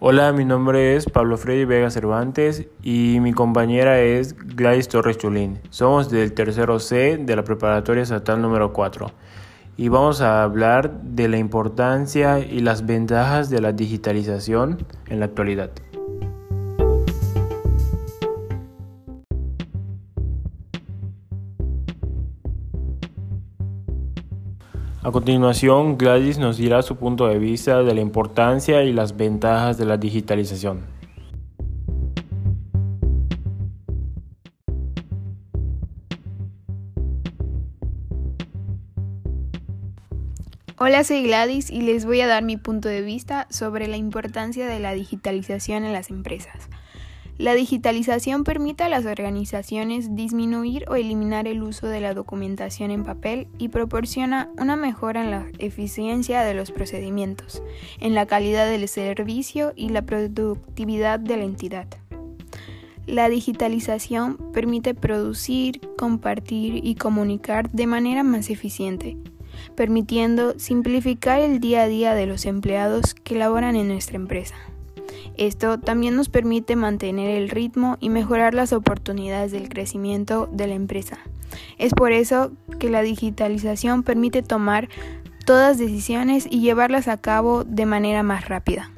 Hola, mi nombre es Pablo Freddy Vega Cervantes y mi compañera es Gladys Torres Chulín. Somos del tercero C de la preparatoria estatal número 4 y vamos a hablar de la importancia y las ventajas de la digitalización en la actualidad. A continuación, Gladys nos dirá su punto de vista de la importancia y las ventajas de la digitalización. Hola, soy Gladys y les voy a dar mi punto de vista sobre la importancia de la digitalización en las empresas. La digitalización permite a las organizaciones disminuir o eliminar el uso de la documentación en papel y proporciona una mejora en la eficiencia de los procedimientos, en la calidad del servicio y la productividad de la entidad. La digitalización permite producir, compartir y comunicar de manera más eficiente, permitiendo simplificar el día a día de los empleados que laboran en nuestra empresa. Esto también nos permite mantener el ritmo y mejorar las oportunidades del crecimiento de la empresa. Es por eso que la digitalización permite tomar todas decisiones y llevarlas a cabo de manera más rápida.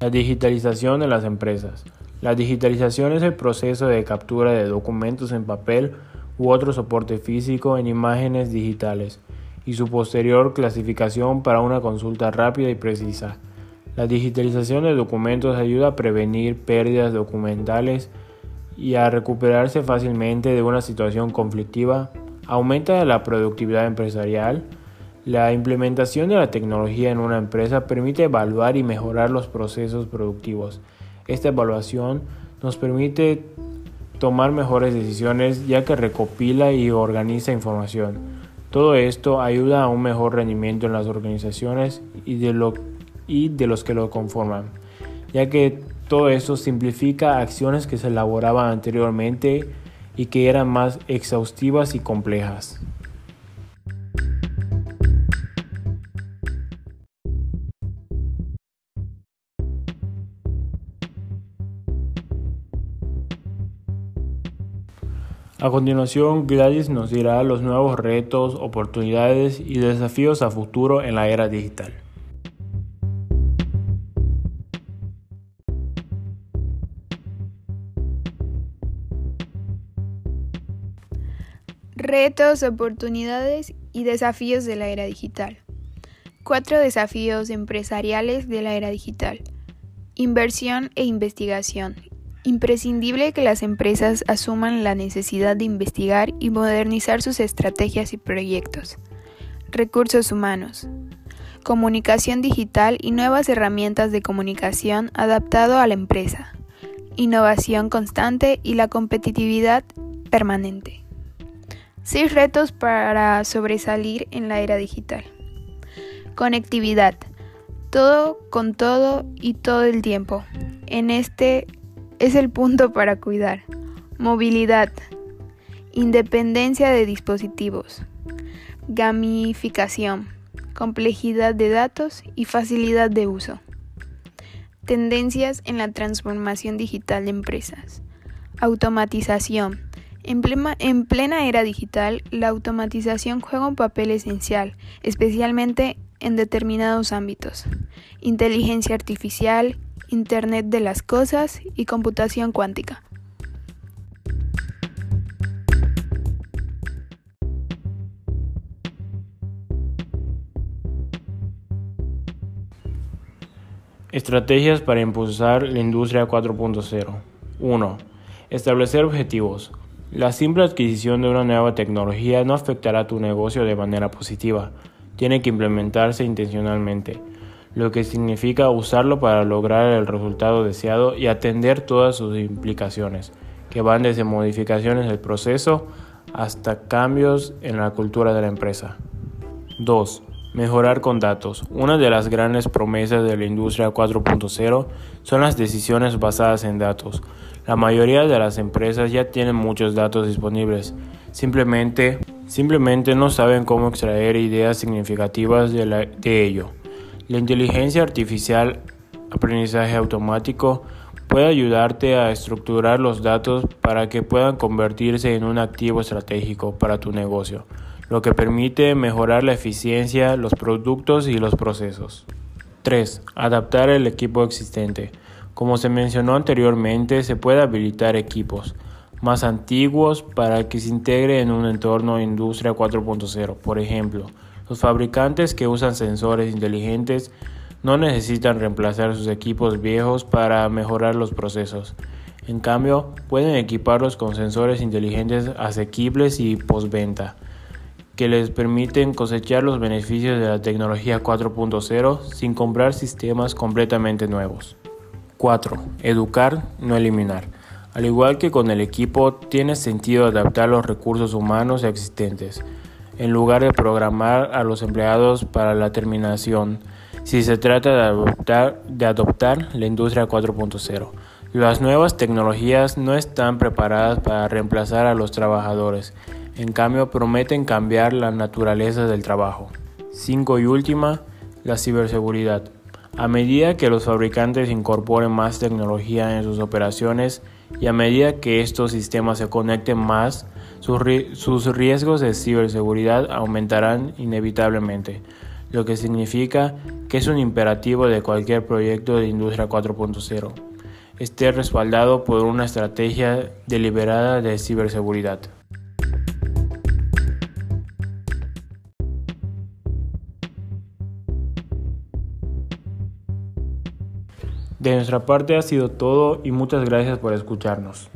La digitalización de las empresas. La digitalización es el proceso de captura de documentos en papel u otro soporte físico en imágenes digitales y su posterior clasificación para una consulta rápida y precisa. La digitalización de documentos ayuda a prevenir pérdidas documentales y a recuperarse fácilmente de una situación conflictiva, aumenta la productividad empresarial, la implementación de la tecnología en una empresa permite evaluar y mejorar los procesos productivos. Esta evaluación nos permite tomar mejores decisiones ya que recopila y organiza información. Todo esto ayuda a un mejor rendimiento en las organizaciones y de, lo, y de los que lo conforman, ya que todo esto simplifica acciones que se elaboraban anteriormente y que eran más exhaustivas y complejas. A continuación, Gladys nos dirá los nuevos retos, oportunidades y desafíos a futuro en la era digital. Retos, oportunidades y desafíos de la era digital. Cuatro desafíos empresariales de la era digital. Inversión e investigación, Imprescindible que las empresas asuman la necesidad de investigar y modernizar sus estrategias y proyectos. Recursos humanos. Comunicación digital y nuevas herramientas de comunicación adaptado a la empresa. Innovación constante y la competitividad permanente. Seis retos para sobresalir en la era digital. Conectividad. Todo con todo y todo el tiempo. En este es el punto para cuidar. Movilidad. Independencia de dispositivos. Gamificación. Complejidad de datos y facilidad de uso. Tendencias en la transformación digital de empresas. Automatización. En plena, en plena, era digital, la automatización juega un papel esencial, especialmente en determinados ámbitos. Inteligencia artificial, Internet de las Cosas y computación cuántica. Estrategias para impulsar la industria 4.0. 1. Establecer objetivos. La simple adquisición de una nueva tecnología no afectará tu negocio de manera positiva. Tiene que implementarse intencionalmente lo que significa usarlo para lograr el resultado deseado y atender todas sus implicaciones, que van desde modificaciones del proceso hasta cambios en la cultura de la empresa. 2. Mejorar con datos. Una de las grandes promesas de la industria 4.0 son las decisiones basadas en datos. La mayoría de las empresas ya tienen muchos datos disponibles. Simplemente, simplemente no saben cómo extraer ideas significativas de, de ello. La inteligencia artificial, aprendizaje automático, puede ayudarte a estructurar los datos para que puedan convertirse en un activo estratégico para tu negocio, lo que permite mejorar la eficiencia, los productos y los procesos. 3. Adaptar el equipo existente. Como se mencionó anteriormente, se puede habilitar equipos más antiguos para que se integre en un entorno industria 4.0. Por ejemplo, los fabricantes que usan sensores inteligentes no necesitan reemplazar sus equipos viejos para mejorar los procesos. En cambio, pueden equiparlos con sensores inteligentes asequibles y postventa, que les permiten cosechar los beneficios de la tecnología 4.0 sin comprar sistemas completamente nuevos. 4. Educar, no eliminar. Al igual que con el equipo, tiene sentido adaptar los recursos humanos existentes, en lugar de programar a los empleados para la terminación si se trata de adoptar, la industria 4.0. Las nuevas tecnologías no están preparadas para reemplazar a los trabajadores, en cambio prometen cambiar la naturaleza del trabajo. 5 y última, la ciberseguridad. A medida que los fabricantes incorporen más tecnología en sus operaciones y a medida que estos sistemas se conecten más, sus, riesgos de ciberseguridad aumentarán inevitablemente lo que significa que es un imperativo de cualquier proyecto de industria 4.0 esté respaldado por una estrategia deliberada de ciberseguridad. De nuestra parte ha sido todo y muchas gracias por escucharnos.